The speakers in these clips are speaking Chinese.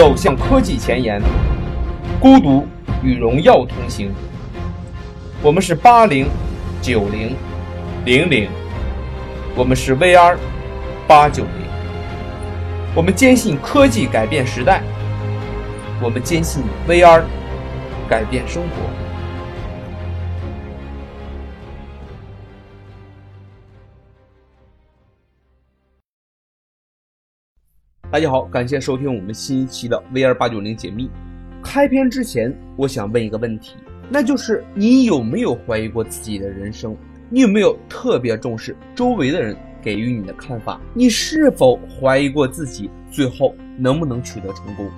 走向科技前沿，孤独与荣耀同行。我们是八零、九零、零零，我们是 VR 八九零。我们坚信科技改变时代，我们坚信 VR 改变生活。大家好，感谢收听我们新一期的 VR 八九零解密。开篇之前，我想问一个问题，那就是你有没有怀疑过自己的人生？你有没有特别重视周围的人给予你的看法？你是否怀疑过自己最后能不能取得成功？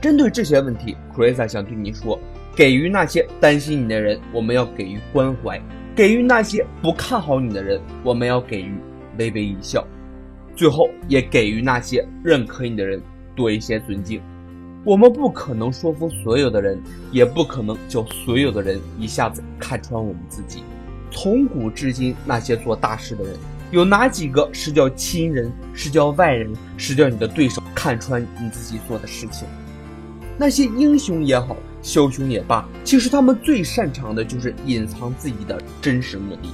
针对这些问题 c r i s a 想对你说：给予那些担心你的人，我们要给予关怀；给予那些不看好你的人，我们要给予微微一笑。最后，也给予那些认可你的人多一些尊敬。我们不可能说服所有的人，也不可能叫所有的人一下子看穿我们自己。从古至今，那些做大事的人，有哪几个是叫亲人，是叫外人，是叫你的对手看穿你自己做的事情？那些英雄也好，枭雄也罢，其实他们最擅长的就是隐藏自己的真实目的，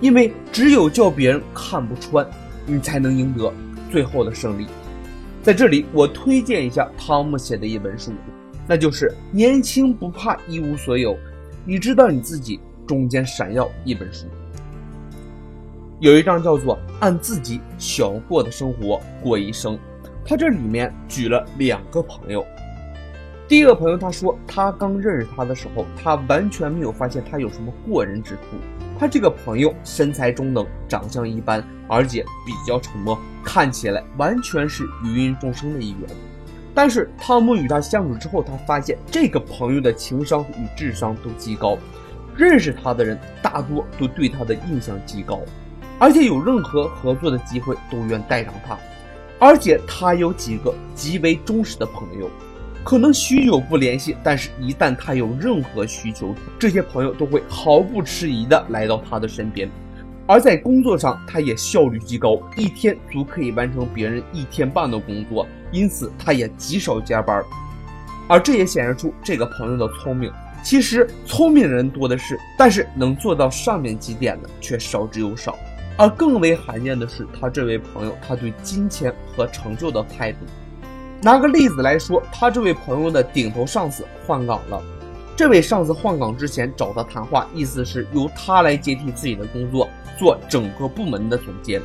因为只有叫别人看不穿。你才能赢得最后的胜利。在这里，我推荐一下汤姆写的一本书，那就是《年轻不怕一无所有》，你知道你自己中间闪耀一本书。有一章叫做“按自己想过的生活过一生”，他这里面举了两个朋友。第一个朋友他说，他刚认识他的时候，他完全没有发现他有什么过人之处。他这个朋友身材中等，长相一般，而且比较沉默，看起来完全是芸芸众生的一员。但是汤姆与他相处之后，他发现这个朋友的情商与智商都极高，认识他的人大多都对他的印象极高，而且有任何合作的机会都愿带上他。而且他有几个极为忠实的朋友。可能许久不联系，但是一旦他有任何需求，这些朋友都会毫不迟疑地来到他的身边。而在工作上，他也效率极高，一天足可以完成别人一天半的工作，因此他也极少加班。而这也显示出这个朋友的聪明。其实聪明人多的是，但是能做到上面几点的却少之又少。而更为罕见的是，他这位朋友他对金钱和成就的态度。拿个例子来说，他这位朋友的顶头上司换岗了。这位上司换岗之前找他谈话，意思是由他来接替自己的工作，做整个部门的总监。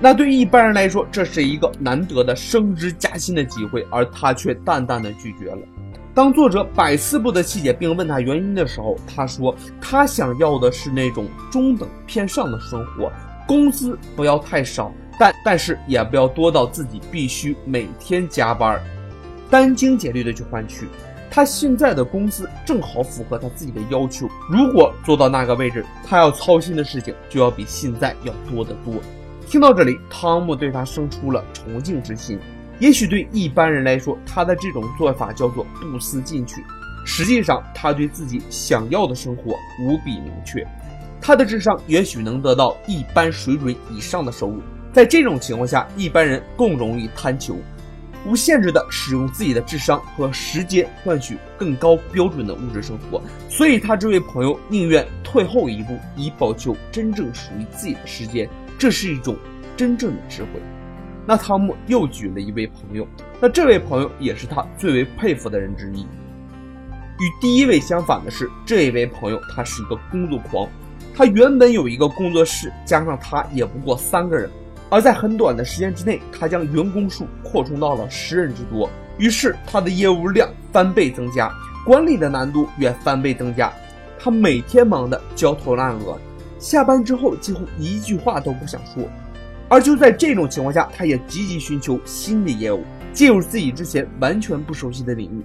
那对一般人来说，这是一个难得的升职加薪的机会，而他却淡淡的拒绝了。当作者百思不得其解，并问他原因的时候，他说他想要的是那种中等偏上的生活，工资不要太少。但但是也不要多到自己必须每天加班，殚精竭虑的去换取。他现在的工资正好符合他自己的要求。如果做到那个位置，他要操心的事情就要比现在要多得多。听到这里，汤姆对他生出了崇敬之心。也许对一般人来说，他的这种做法叫做不思进取。实际上，他对自己想要的生活无比明确。他的智商也许能得到一般水准以上的收入。在这种情况下，一般人更容易贪求，无限制的使用自己的智商和时间换取更高标准的物质生活。所以，他这位朋友宁愿退后一步，以保求真正属于自己的时间。这是一种真正的智慧。那汤姆又举了一位朋友，那这位朋友也是他最为佩服的人之一。与第一位相反的是，这一位朋友他是一个工作狂，他原本有一个工作室，加上他也不过三个人。而在很短的时间之内，他将员工数扩充到了十人之多，于是他的业务量翻倍增加，管理的难度也翻倍增加。他每天忙得焦头烂额，下班之后几乎一句话都不想说。而就在这种情况下，他也积极寻求新的业务，进入自己之前完全不熟悉的领域，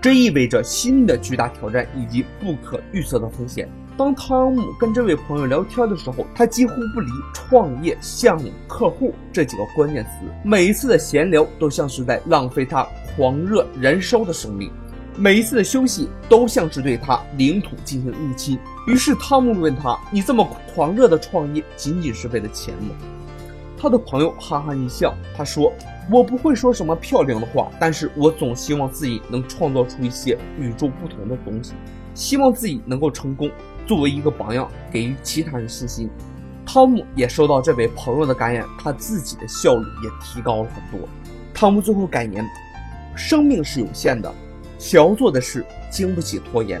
这意味着新的巨大挑战以及不可预测的风险。当汤姆跟这位朋友聊天的时候，他几乎不离创业、项目、客户这几个关键词。每一次的闲聊都像是在浪费他狂热燃烧的生命，每一次的休息都像是对他领土进行入侵。于是汤姆问他：“你这么狂热的创业，仅仅是为了钱吗？”他的朋友哈哈一笑，他说：“我不会说什么漂亮的话，但是我总希望自己能创造出一些与众不同的东西，希望自己能够成功，作为一个榜样，给予其他人信心。”汤姆也收到这位朋友的感染，他自己的效率也提高了很多。汤姆最后感言：“生命是有限的，想要做的事经不起拖延，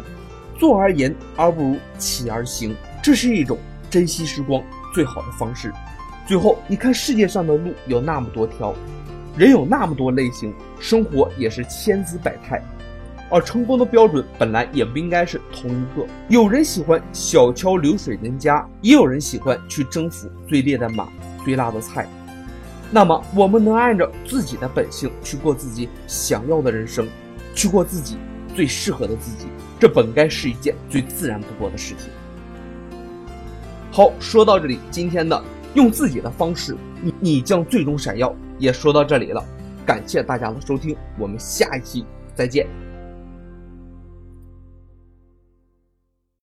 坐而言而不如起而行，这是一种珍惜时光最好的方式。”最后，你看世界上的路有那么多条，人有那么多类型，生活也是千姿百态。而成功的标准本来也不应该是同一个。有人喜欢小桥流水人家，也有人喜欢去征服最烈的马、最辣的菜。那么，我们能按照自己的本性去过自己想要的人生，去过自己最适合的自己，这本该是一件最自然不过的事情。好，说到这里，今天的用自己的方式，你你将最终闪耀，也说到这里了。感谢大家的收听，我们下一期再见。